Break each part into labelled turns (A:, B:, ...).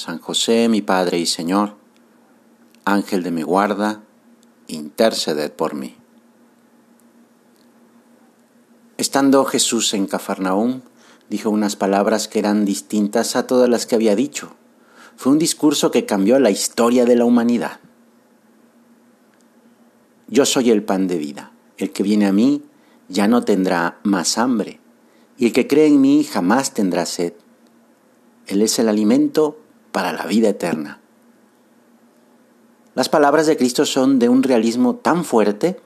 A: San José, mi Padre y Señor, Ángel de mi guarda, interceded por mí. Estando Jesús en Cafarnaúm, dijo unas palabras que eran distintas a todas las que había dicho. Fue un discurso que cambió la historia de la humanidad. Yo soy el pan de vida. El que viene a mí ya no tendrá más hambre, y el que cree en mí jamás tendrá sed. Él es el alimento para la vida eterna. Las palabras de Cristo son de un realismo tan fuerte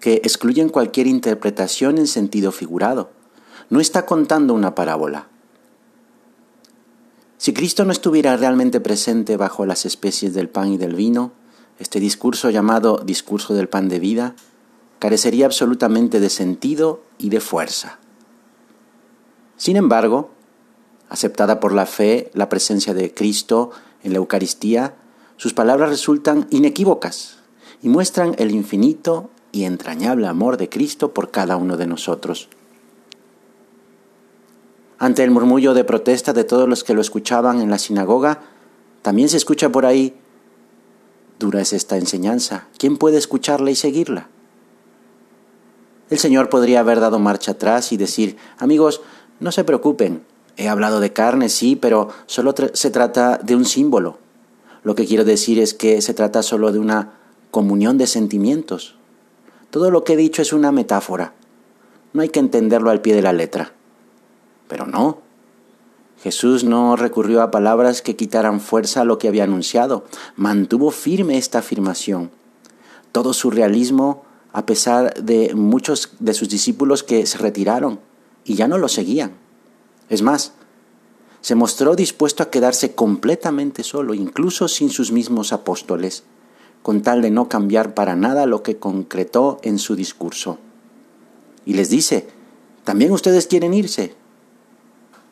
A: que excluyen cualquier interpretación en sentido figurado. No está contando una parábola. Si Cristo no estuviera realmente presente bajo las especies del pan y del vino, este discurso llamado discurso del pan de vida carecería absolutamente de sentido y de fuerza. Sin embargo, aceptada por la fe la presencia de Cristo en la Eucaristía, sus palabras resultan inequívocas y muestran el infinito y entrañable amor de Cristo por cada uno de nosotros. Ante el murmullo de protesta de todos los que lo escuchaban en la sinagoga, también se escucha por ahí, dura es esta enseñanza, ¿quién puede escucharla y seguirla? El Señor podría haber dado marcha atrás y decir, amigos, no se preocupen, He hablado de carne, sí, pero solo se trata de un símbolo. Lo que quiero decir es que se trata solo de una comunión de sentimientos. Todo lo que he dicho es una metáfora. No hay que entenderlo al pie de la letra. Pero no. Jesús no recurrió a palabras que quitaran fuerza a lo que había anunciado. Mantuvo firme esta afirmación. Todo su realismo, a pesar de muchos de sus discípulos que se retiraron y ya no lo seguían. Es más, se mostró dispuesto a quedarse completamente solo, incluso sin sus mismos apóstoles, con tal de no cambiar para nada lo que concretó en su discurso. Y les dice, ¿también ustedes quieren irse?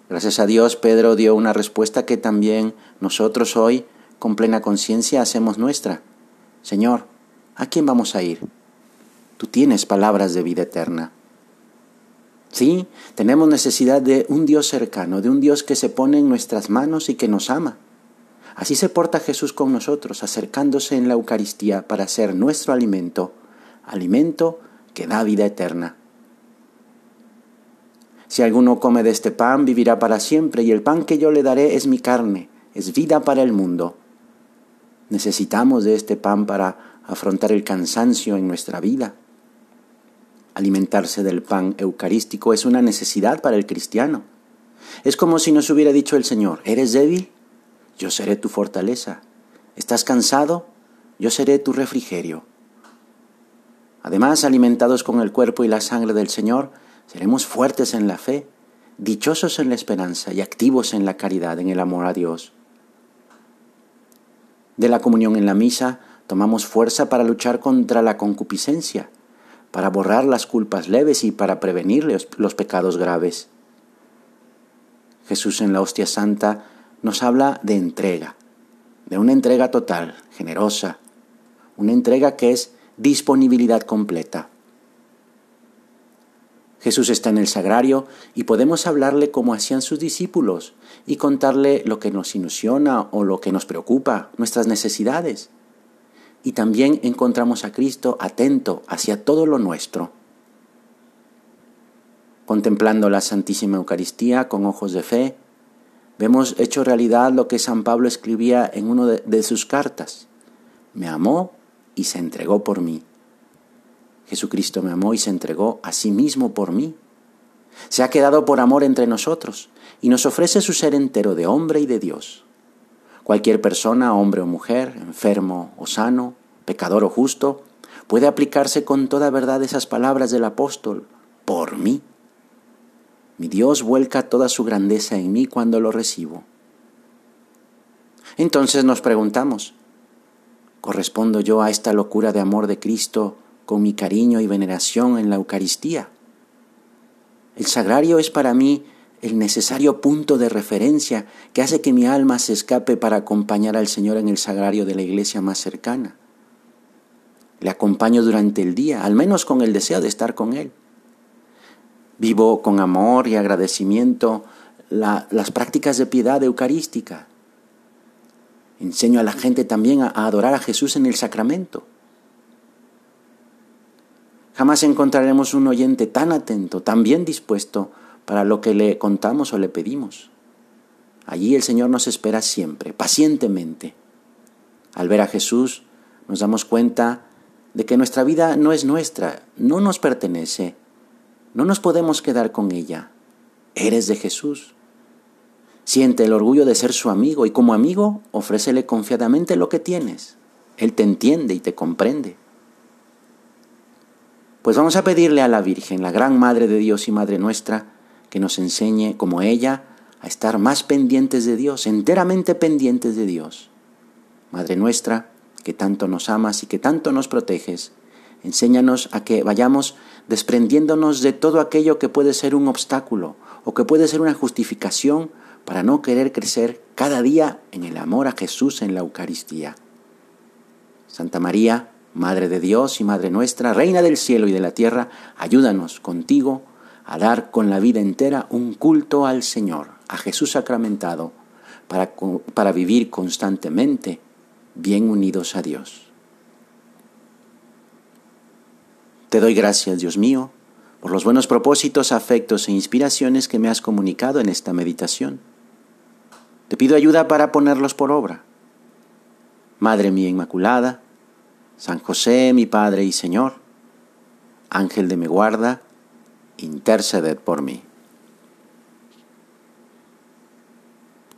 A: Gracias a Dios, Pedro dio una respuesta que también nosotros hoy, con plena conciencia, hacemos nuestra. Señor, ¿a quién vamos a ir? Tú tienes palabras de vida eterna. Sí, tenemos necesidad de un Dios cercano, de un Dios que se pone en nuestras manos y que nos ama. Así se porta Jesús con nosotros, acercándose en la Eucaristía para ser nuestro alimento, alimento que da vida eterna. Si alguno come de este pan, vivirá para siempre, y el pan que yo le daré es mi carne, es vida para el mundo. Necesitamos de este pan para afrontar el cansancio en nuestra vida Alimentarse del pan eucarístico es una necesidad para el cristiano. Es como si nos hubiera dicho el Señor, ¿eres débil? Yo seré tu fortaleza. ¿Estás cansado? Yo seré tu refrigerio. Además, alimentados con el cuerpo y la sangre del Señor, seremos fuertes en la fe, dichosos en la esperanza y activos en la caridad, en el amor a Dios. De la comunión en la misa tomamos fuerza para luchar contra la concupiscencia, para borrar las culpas leves y para prevenir los, pecados graves. Jesús en la hostia santa nos habla de entrega, de una entrega total, generosa, una entrega que es disponibilidad completa. Jesús está en el sagrario y podemos hablarle como hacían sus discípulos y contarle lo que nos ilusiona o lo que nos preocupa, nuestras necesidades y también encontramos a Cristo atento hacia todo lo nuestro. Contemplando la Santísima Eucaristía con ojos de fe, vemos hecho realidad lo que San Pablo escribía en una de, sus cartas. Me amó y se entregó por mí. Jesucristo me amó y se entregó a sí mismo por mí. Se ha quedado por amor entre nosotros y nos ofrece su ser entero de hombre y de Dios. Cualquier persona, hombre o mujer, enfermo o sano, pecador o justo, puede aplicarse con toda verdad esas palabras del apóstol, por mí. Mi Dios vuelca toda su grandeza en mí cuando lo recibo. Entonces nos preguntamos, ¿correspondo yo a esta locura de amor de Cristo con mi cariño y veneración en la Eucaristía? El sagrario es para mí el necesario punto de referencia que hace que mi alma se escape para acompañar al Señor en el sagrario de la iglesia más cercana. Le acompaño durante el día, al menos con el deseo de estar con Él. Vivo con amor y agradecimiento las prácticas de piedad eucarística. Enseño a la gente también a, adorar a Jesús en el sacramento. Jamás encontraremos un oyente tan atento, tan bien dispuesto para lo que le contamos o le pedimos. Allí el Señor nos espera siempre, pacientemente. Al ver a Jesús nos damos cuenta de que nuestra vida no es nuestra, no nos pertenece, no nos podemos quedar con ella. Eres de Jesús. Siente el orgullo de ser su amigo y como amigo ofrécele confiadamente lo que tienes. Él te entiende y te comprende. Pues vamos a pedirle a la Virgen, la gran Madre de Dios y Madre nuestra, que nos enseñe, como ella, a estar más pendientes de Dios, enteramente pendientes de Dios. Madre nuestra, que tanto nos amas y que tanto nos proteges, enséñanos a que vayamos desprendiéndonos de todo aquello que puede ser un obstáculo o que puede ser una justificación para no querer crecer cada día en el amor a Jesús en la Eucaristía. Santa María, Madre de Dios y Madre nuestra, Reina del cielo y de la tierra, ayúdanos contigo a dar con la vida entera un culto al Señor, a Jesús sacramentado, para, para vivir constantemente bien unidos a Dios. Te doy gracias, Dios mío, por los buenos propósitos, afectos e inspiraciones que me has comunicado en esta meditación. Te pido ayuda para ponerlos por obra. Madre mía Inmaculada, San José, mi Padre y Señor, Ángel de mi guarda, interceded por mí.